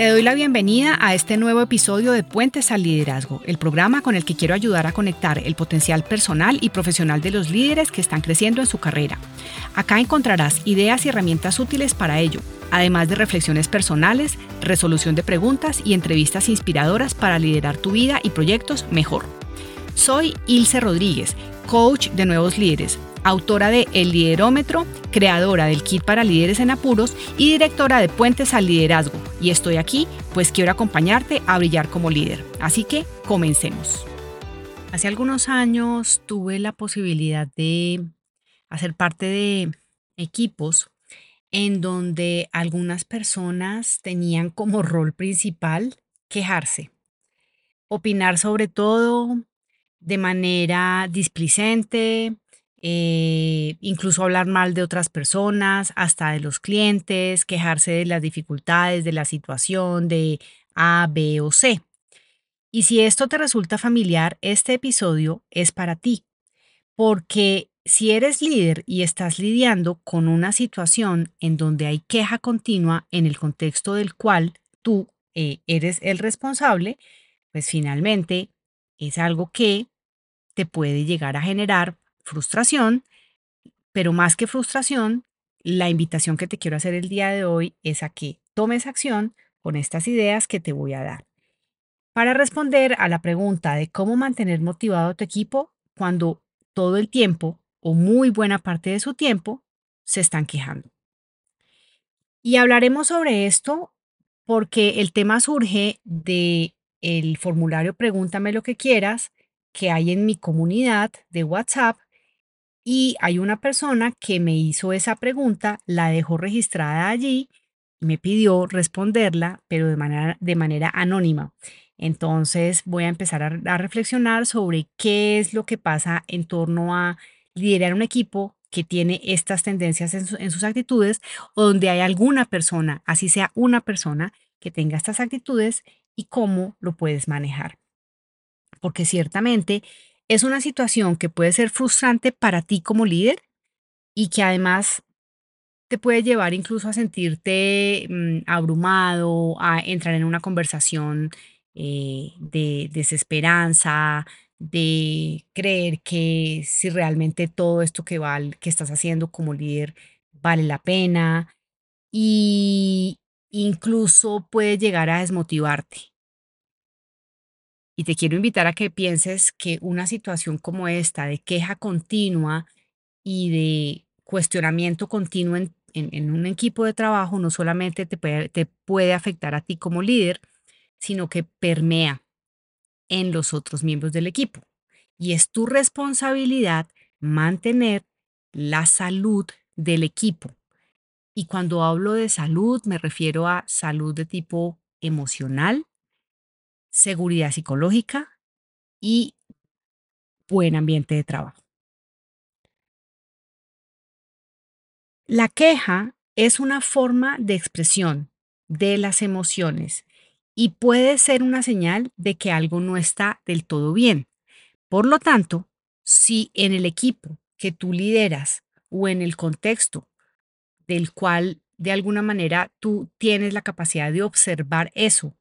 Te doy la bienvenida a este nuevo episodio de Puentes al Liderazgo, el programa con el que quiero ayudar a conectar el potencial personal y profesional de los líderes que están creciendo en su carrera. Acá encontrarás ideas y herramientas útiles para ello, además de reflexiones personales, resolución de preguntas y entrevistas inspiradoras para liderar tu vida y proyectos mejor. Soy Ilse Rodríguez, coach de nuevos líderes autora de El Liderómetro, creadora del Kit para Líderes en Apuros y directora de Puentes al Liderazgo. Y estoy aquí, pues quiero acompañarte a brillar como líder. Así que comencemos. Hace algunos años tuve la posibilidad de hacer parte de equipos en donde algunas personas tenían como rol principal quejarse, opinar sobre todo de manera displicente, eh, incluso hablar mal de otras personas, hasta de los clientes, quejarse de las dificultades de la situación de A, B o C. Y si esto te resulta familiar, este episodio es para ti, porque si eres líder y estás lidiando con una situación en donde hay queja continua en el contexto del cual tú eh, eres el responsable, pues finalmente es algo que te puede llegar a generar frustración, pero más que frustración, la invitación que te quiero hacer el día de hoy es a que tomes acción con estas ideas que te voy a dar. Para responder a la pregunta de cómo mantener motivado a tu equipo cuando todo el tiempo o muy buena parte de su tiempo se están quejando. Y hablaremos sobre esto porque el tema surge de el formulario Pregúntame lo que quieras que hay en mi comunidad de WhatsApp y hay una persona que me hizo esa pregunta, la dejó registrada allí, me pidió responderla, pero de manera, de manera anónima. Entonces voy a empezar a, reflexionar sobre qué es lo que pasa en torno a liderar un equipo que tiene estas tendencias en, en, sus actitudes o donde hay alguna persona, así sea una persona, que tenga estas actitudes y cómo lo puedes manejar. Porque ciertamente es una situación que puede ser frustrante para ti como líder y que además te puede llevar incluso a sentirte mm, abrumado, a entrar en una conversación eh, de desesperanza, de creer que si realmente todo esto que, que estás haciendo como líder vale la pena y incluso puede llegar a desmotivarte. Y te quiero invitar a que pienses que una situación como esta de queja continua y de cuestionamiento continuo en, un equipo de trabajo no solamente te puede, te puede afectar a ti como líder, sino que permea en los otros miembros del equipo. Y es tu responsabilidad mantener la salud del equipo. Y cuando hablo de salud, me refiero a salud de tipo emocional, seguridad psicológica y buen ambiente de trabajo. La queja es una forma de expresión de las emociones y puede ser una señal de que algo no está del todo bien. Por lo tanto, si en el equipo que tú lideras o en el contexto del cual de alguna manera tú tienes la capacidad de observar eso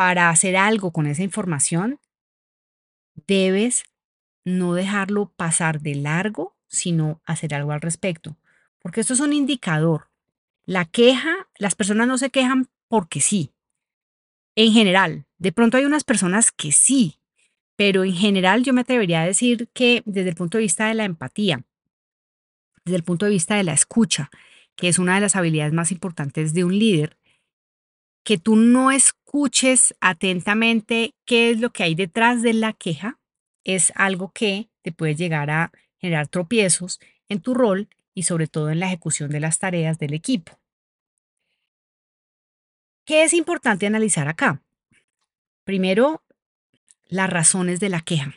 para hacer algo con esa información, debes no dejarlo pasar de largo, sino hacer algo al respecto. Porque esto es un indicador. La queja, las personas no se quejan porque sí. En general, de pronto hay unas personas que sí, pero en general yo me atrevería a decir que desde el punto de vista de la empatía, desde el punto de vista de la escucha, que es una de las habilidades más importantes de un líder, que tú no escuches atentamente qué es lo que hay detrás de la queja, es algo que te puede llegar a generar tropiezos en tu rol y sobre todo en la ejecución de las tareas del equipo. ¿Qué es importante analizar acá? Primero, las razones de la queja.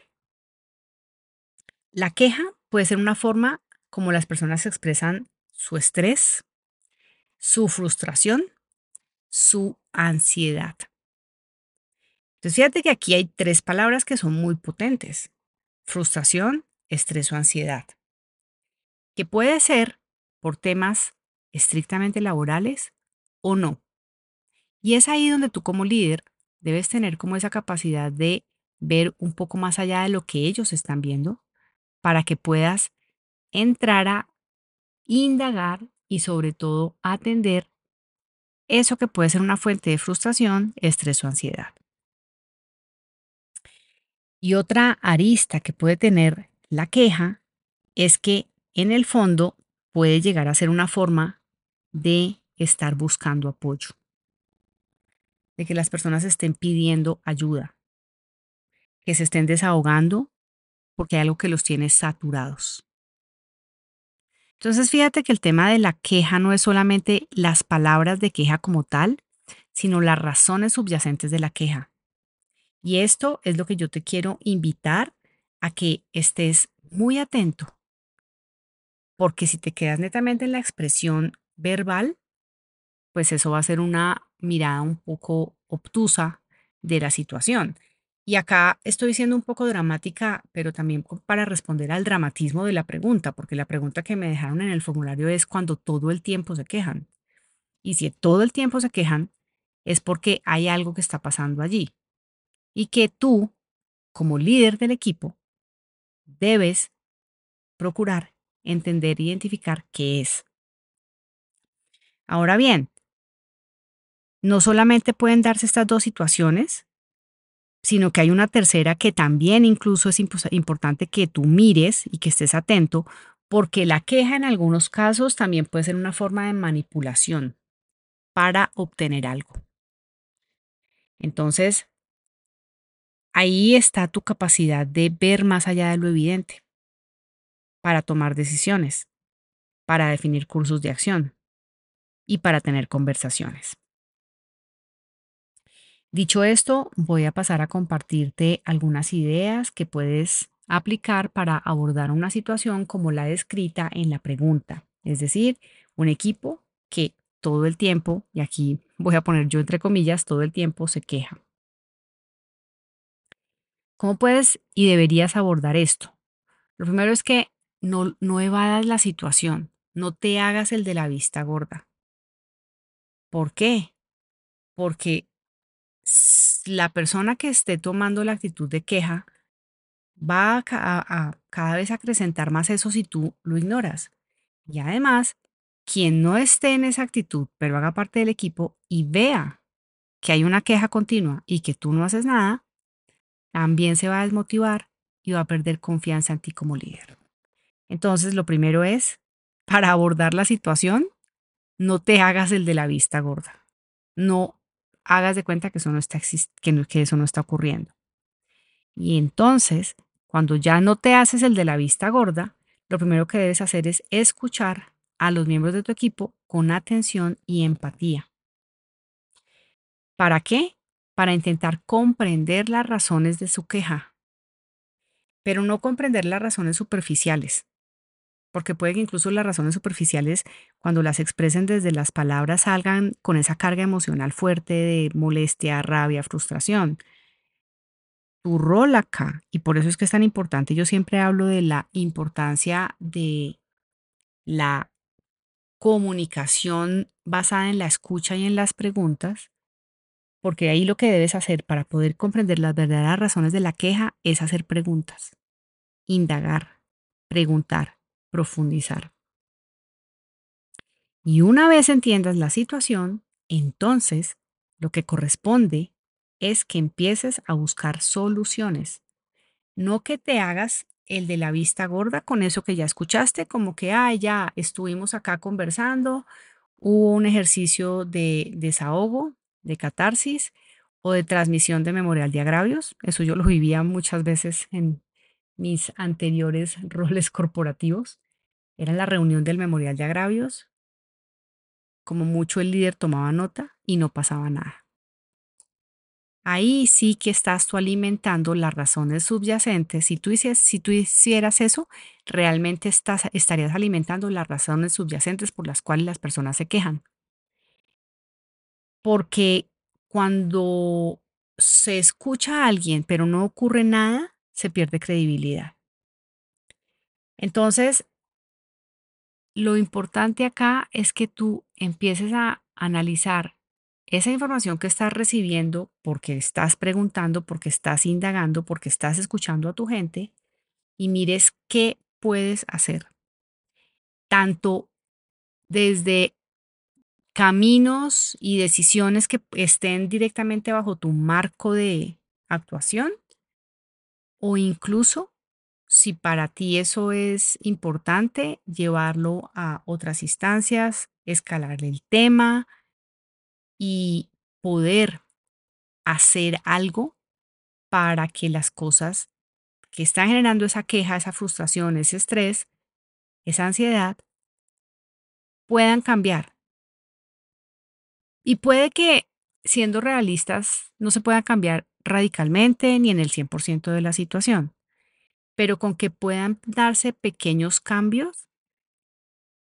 La queja puede ser una forma como las personas expresan su estrés, su frustración su ansiedad. Entonces, fíjate que aquí hay tres palabras que son muy potentes. Frustración, estrés o ansiedad. Que puede ser por temas estrictamente laborales o no. Y es ahí donde tú como líder debes tener como esa capacidad de ver un poco más allá de lo que ellos están viendo para que puedas entrar a indagar y sobre todo atender eso que puede ser una fuente de frustración, estrés o ansiedad. Y otra arista que puede tener la queja es que en el fondo puede llegar a ser una forma de estar buscando apoyo, de que las personas estén pidiendo ayuda, que se estén desahogando porque hay algo que los tiene saturados. Entonces fíjate que el tema de la queja no es solamente las palabras de queja como tal, sino las razones subyacentes de la queja. Y esto es lo que yo te quiero invitar a que estés muy atento, porque si te quedas netamente en la expresión verbal, pues eso va a ser una mirada un poco obtusa de la situación. Y acá estoy siendo un poco dramática, pero también para responder al dramatismo de la pregunta, porque la pregunta que me dejaron en el formulario es cuando todo el tiempo se quejan. Y si todo el tiempo se quejan, es porque hay algo que está pasando allí. Y que tú, como líder del equipo, debes procurar entender identificar qué es. Ahora bien, no solamente pueden darse estas dos situaciones, sino que hay una tercera que también incluso es importante que tú mires y que estés atento, porque la queja en algunos casos también puede ser una forma de manipulación para obtener algo. Entonces, ahí está tu capacidad de ver más allá de lo evidente, para tomar decisiones, para definir cursos de acción y para tener conversaciones. Dicho esto, voy a pasar a compartirte algunas ideas que puedes aplicar para abordar una situación como la descrita en la pregunta, es decir, un equipo que todo el tiempo, y aquí voy a poner yo entre comillas, todo el tiempo se queja. ¿Cómo puedes y deberías abordar esto? Lo primero es que no, no evadas la situación, no te hagas el de la vista gorda. ¿Por qué? Porque la persona que esté tomando la actitud de queja va a, cada vez acrecentar más eso si tú lo ignoras. Y además, quien no esté en esa actitud, pero haga parte del equipo y vea que hay una queja continua y que tú no haces nada, también se va a desmotivar y va a perder confianza en ti como líder. Entonces, lo primero es, para abordar la situación, no te hagas el de la vista gorda. No hagas de cuenta que eso no está, que, que eso no está ocurriendo. Y entonces, cuando ya no te haces el de la vista gorda, lo primero que debes hacer es escuchar a los miembros de tu equipo con atención y empatía. ¿Para qué? Para intentar comprender las razones de su queja, pero no comprender las razones superficiales, porque puede que incluso las razones superficiales, cuando las expresen desde las palabras, salgan con esa carga emocional fuerte de molestia, rabia, frustración. Tu rol acá, y por eso es que es tan importante, yo siempre hablo de la importancia de la comunicación basada en la escucha y en las preguntas, porque ahí lo que debes hacer para poder comprender las verdaderas razones de la queja es hacer preguntas, indagar, preguntar profundizar. Y una vez entiendas la situación, entonces lo que corresponde es que empieces a buscar soluciones. No que te hagas el de la vista gorda con eso que ya escuchaste, como que, ah, ya estuvimos acá conversando, hubo un ejercicio de desahogo, de catarsis o de transmisión de memorial de agravios. Eso yo lo vivía muchas veces en mis anteriores roles corporativos. Era la reunión del memorial de agravios. Como mucho el líder tomaba nota y no pasaba nada. Ahí sí que estás tú alimentando las razones subyacentes. Si tú, hicieras, si tú hicieras eso, realmente estás, estarías alimentando las razones subyacentes por las cuales las personas se quejan. Porque cuando se escucha a alguien pero no ocurre nada, se pierde credibilidad. Entonces, lo importante acá es que tú empieces a analizar esa información que estás recibiendo, porque estás preguntando, porque estás indagando, porque estás escuchando a tu gente, y mires qué puedes hacer. Tanto desde caminos y decisiones que estén directamente bajo tu marco de actuación o incluso si para ti eso es importante, llevarlo a otras instancias, escalar el tema y poder hacer algo para que las cosas que están generando esa queja, esa frustración, ese estrés, esa ansiedad, puedan cambiar. Y puede que, siendo realistas, no se pueda cambiar radicalmente ni en el 100% de la situación, pero con que puedan darse pequeños cambios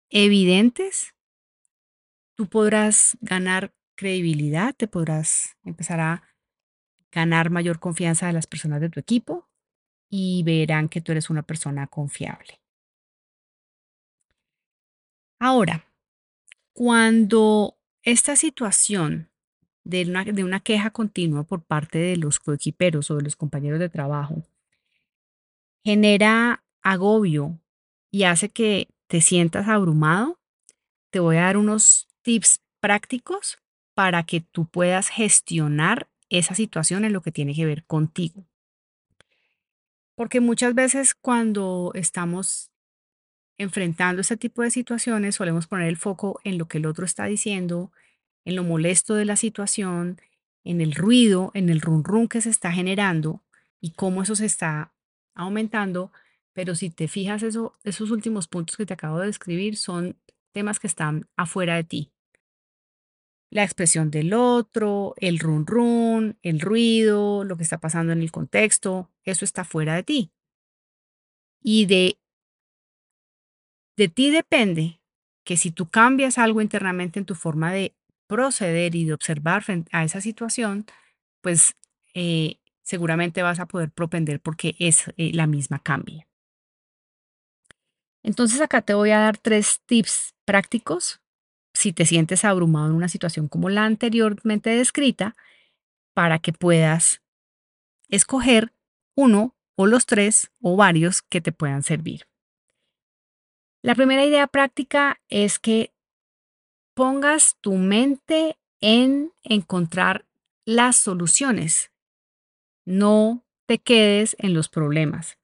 evidentes, tú podrás ganar credibilidad, te podrás empezar a ganar mayor confianza de las personas de tu equipo y verán que tú eres una persona confiable. Ahora, cuando esta situación de una, de una queja continua por parte de los coequiperos o de los compañeros de trabajo genera agobio y hace que te sientas abrumado, te voy a dar unos tips prácticos para que tú puedas gestionar esa situación en lo que tiene que ver contigo. Porque muchas veces cuando estamos enfrentando este tipo de situaciones solemos poner el foco en lo que el otro está diciendo, en lo molesto de la situación, en el ruido, en el run run que se está generando y cómo eso se está aumentando. Pero si te fijas, eso, esos últimos puntos que te acabo de describir son temas que están afuera de ti. La expresión del otro, el run run, el ruido, lo que está pasando en el contexto, eso está fuera de ti. Y de, de ti depende que si tú cambias algo internamente en tu forma de proceder y de observar frente a esa situación, pues eh, seguramente vas a poder propender porque es eh, la misma cambia. Entonces acá te voy a dar tres tips prácticos si te sientes abrumado en una situación como la anteriormente descrita para que puedas escoger uno o los tres o varios que te puedan servir. La primera idea práctica es que pongas tu mente en encontrar las soluciones. No te quedes en los problemas.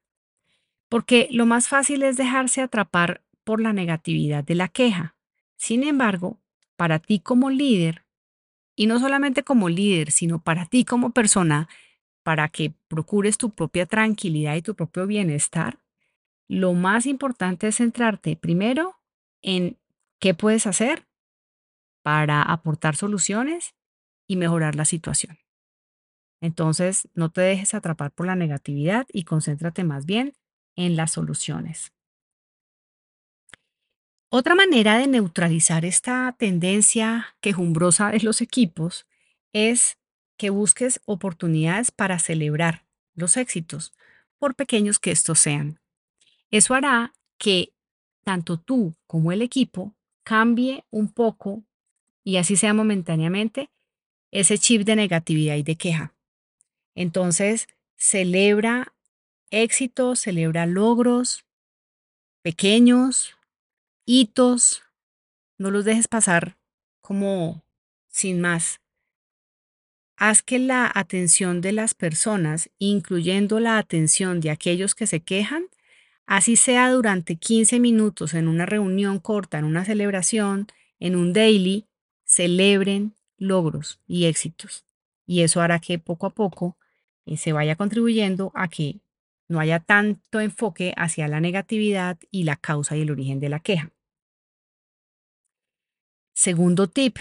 Porque lo más fácil es dejarse atrapar por la negatividad de la queja. Sin embargo, para ti como líder, y no solamente como líder, sino para ti como persona, para que procures tu propia tranquilidad y tu propio bienestar, lo más importante es centrarte primero en qué puedes hacer para aportar soluciones y mejorar la situación. Entonces, no te dejes atrapar por la negatividad y concéntrate más bien en las soluciones. Otra manera de neutralizar esta tendencia quejumbrosa de los equipos es que busques oportunidades para celebrar los éxitos, por pequeños que estos sean. Eso hará que tanto tú como el equipo cambie un poco y así sea momentáneamente ese chip de negatividad y de queja. Entonces, celebra éxitos, celebra logros pequeños, hitos, no los dejes pasar como sin más haz que la atención de las personas, incluyendo la atención de aquellos que se quejan, así sea durante 15 minutos en una reunión corta, en una celebración, en un daily, celebren logros y éxitos. Y eso hará que poco a poco eh, se vaya contribuyendo a que no haya tanto enfoque hacia la negatividad y la causa y el origen de la queja. Segundo tip,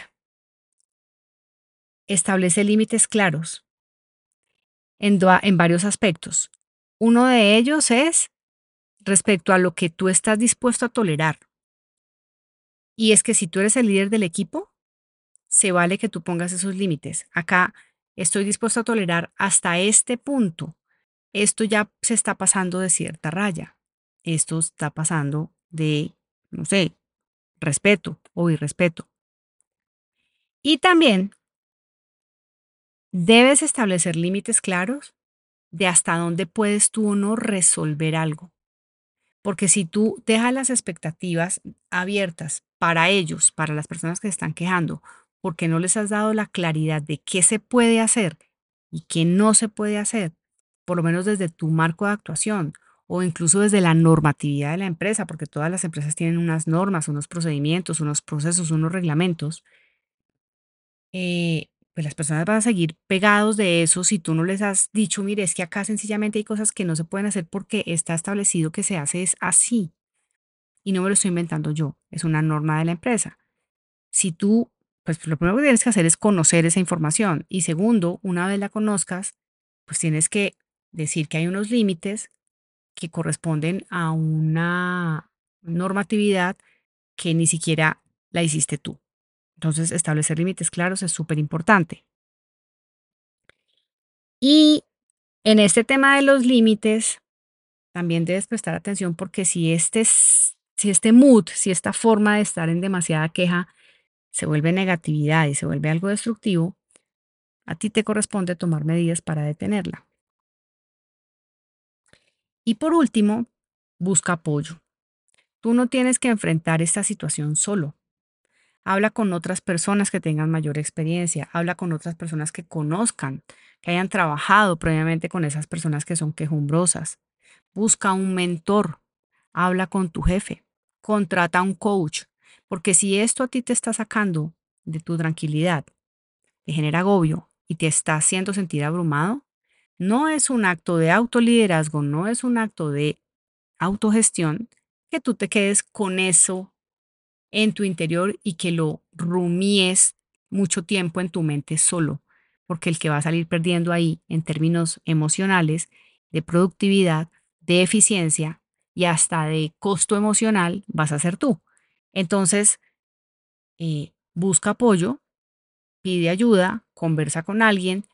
establece límites claros en, en varios aspectos. Uno de ellos es respecto a lo que tú estás dispuesto a tolerar. Y es que si tú eres el líder del equipo, se vale que tú pongas esos límites. Acá estoy dispuesto a tolerar hasta este punto. Esto ya se está pasando de cierta raya. Esto está pasando de, no sé, respeto o irrespeto. Y también debes establecer límites claros de hasta dónde puedes tú o no resolver algo. Porque si tú dejas las expectativas abiertas para ellos, para las personas que se están quejando, porque no les has dado la claridad de qué se puede hacer y qué no se puede hacer, por lo menos desde tu marco de actuación o incluso desde la normatividad de la empresa, porque todas las empresas tienen unas normas, unos procedimientos, unos procesos, unos reglamentos, eh, pues las personas van a seguir pegados de eso si tú no les has dicho, mire, es que acá sencillamente hay cosas que no se pueden hacer porque está establecido que se hace es así. Y no me lo estoy inventando yo, es una norma de la empresa. Si tú, pues lo primero que tienes que hacer es conocer esa información. Y segundo, una vez la conozcas, pues tienes que decir que hay unos límites que corresponden a una normatividad que ni siquiera la hiciste tú. Entonces, establecer límites claros es súper importante. Y en este tema de los límites, también debes prestar atención porque si este, si este mood, si esta forma de estar en demasiada queja se vuelve negatividad y se vuelve algo destructivo, a ti te corresponde tomar medidas para detenerla. Y por último, busca apoyo. Tú no tienes que enfrentar esta situación solo. Habla con otras personas que tengan mayor experiencia, habla con otras personas que conozcan, que hayan trabajado previamente con esas personas que son quejumbrosas. Busca un mentor, habla con tu jefe, contrata un coach, porque si esto a ti te está sacando de tu tranquilidad, te genera agobio y te está haciendo sentir abrumado, no es un acto de autoliderazgo, no es un acto de autogestión que tú te quedes con eso en tu interior y que lo rumies mucho tiempo en tu mente solo, porque el que va a salir perdiendo ahí en términos emocionales, de productividad, de eficiencia y hasta de costo emocional vas a ser tú. Entonces, eh, busca apoyo, pide ayuda, conversa con alguien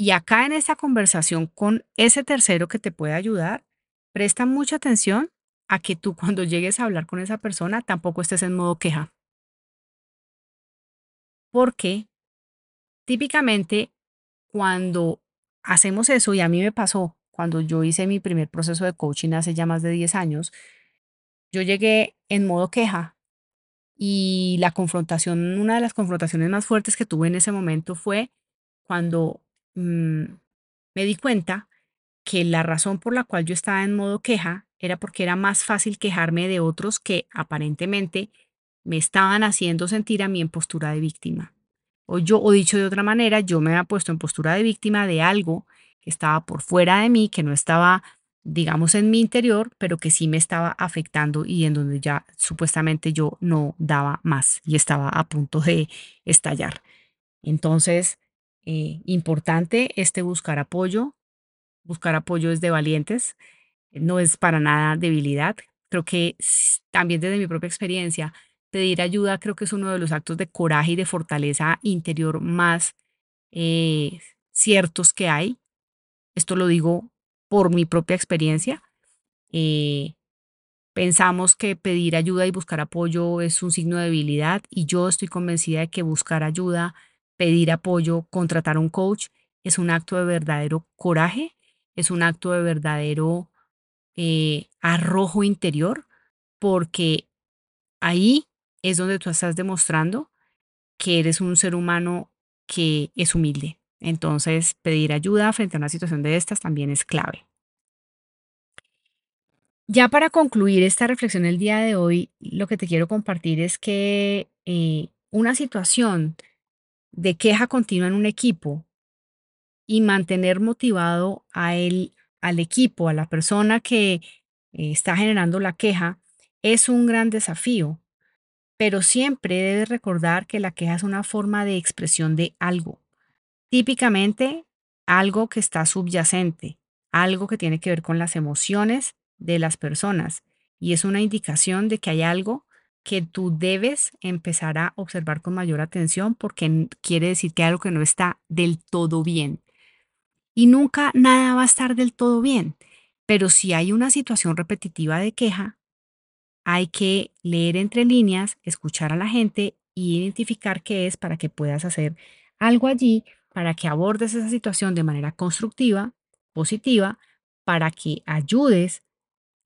y acá en esta conversación con ese tercero que te puede ayudar, presta mucha atención a que tú cuando llegues a hablar con esa persona tampoco estés en modo queja. Porque típicamente cuando hacemos eso, y a mí me pasó cuando yo hice mi primer proceso de coaching hace ya más de 10 años, yo llegué en modo queja y la confrontación, una de las confrontaciones más fuertes que tuve en ese momento fue cuando mm, me di cuenta que la razón por la cual yo estaba en modo queja era porque era más fácil quejarme de otros que aparentemente me estaban haciendo sentir a mí en postura de víctima. O yo, o dicho de otra manera, yo me había puesto en postura de víctima de algo que estaba por fuera de mí, que no estaba, digamos, en mi interior, pero que sí me estaba afectando y en donde ya supuestamente yo no daba más y estaba a punto de estallar. Entonces, eh, importante este buscar apoyo. Buscar apoyo es de valientes no es para nada debilidad. Creo que también desde mi propia experiencia, pedir ayuda creo que es uno de los actos de coraje y de fortaleza interior más eh, ciertos que hay. Esto lo digo por mi propia experiencia. Eh, pensamos que pedir ayuda y buscar apoyo es un signo de debilidad y yo estoy convencida de que buscar ayuda, pedir apoyo, contratar un coach es un acto de verdadero coraje, es un acto de verdadero eh, arrojo interior, porque ahí es donde tú estás demostrando que eres un ser humano que es humilde. Entonces, pedir ayuda frente a una situación de estas también es clave. Ya para concluir esta reflexión el día de hoy, lo que te quiero compartir es que eh, una situación de queja continua en un equipo y mantener motivado a al equipo, a la persona que eh, está generando la queja, es un gran desafío, pero siempre debes recordar que la queja es una forma de expresión de algo, típicamente algo que está subyacente, algo que tiene que ver con las emociones de las personas y es una indicación de que hay algo que tú debes empezar a observar con mayor atención porque quiere decir que hay algo que no está del todo bien y nunca nada va a estar del todo bien. Pero si hay una situación repetitiva de queja, hay que leer entre líneas, escuchar a la gente y identificar qué es para que puedas hacer algo allí para que abordes esa situación de manera constructiva, positiva, para que ayudes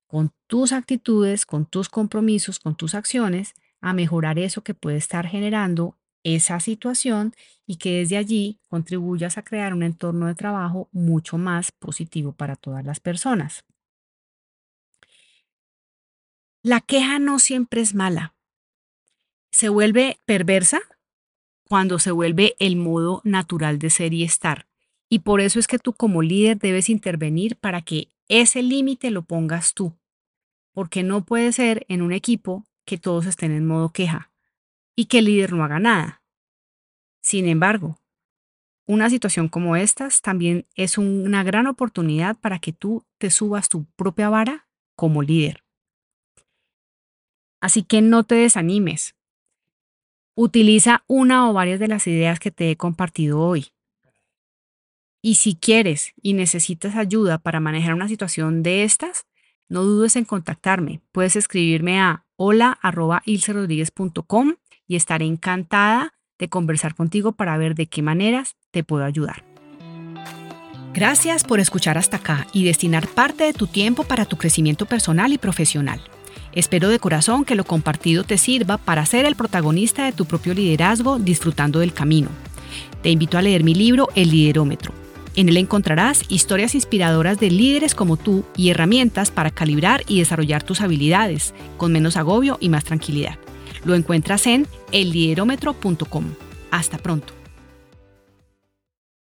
con tus actitudes, con tus compromisos, con tus acciones, a mejorar eso que puede estar generando esa situación y que desde allí contribuyas a crear un entorno de trabajo mucho más positivo para todas las personas. La queja no siempre es mala. Se vuelve perversa cuando se vuelve el modo natural de ser y estar. Y por eso es que tú como líder debes intervenir para que ese límite lo pongas tú. Porque no puede ser en un equipo que todos estén en modo queja y que el líder no haga nada. Sin embargo, una situación como estas también es una gran oportunidad para que tú te subas tu propia vara como líder. Así que no te desanimes. Utiliza una o varias de las ideas que te he compartido hoy. Y si quieres y necesitas ayuda para manejar una situación de estas, no dudes en contactarme. Puedes escribirme a hola.ilcerodríguez.com y estaré encantada de conversar contigo para ver de qué maneras te puedo ayudar. Gracias por escuchar hasta acá y destinar parte de tu tiempo para tu crecimiento personal y profesional. Espero de corazón que lo compartido te sirva para ser el protagonista de tu propio liderazgo disfrutando del camino. Te invito a leer mi libro El Liderómetro. En él encontrarás historias inspiradoras de líderes como tú y herramientas para calibrar y desarrollar tus habilidades con menos agobio y más tranquilidad. Lo encuentras en elliderómetro.com. Hasta pronto.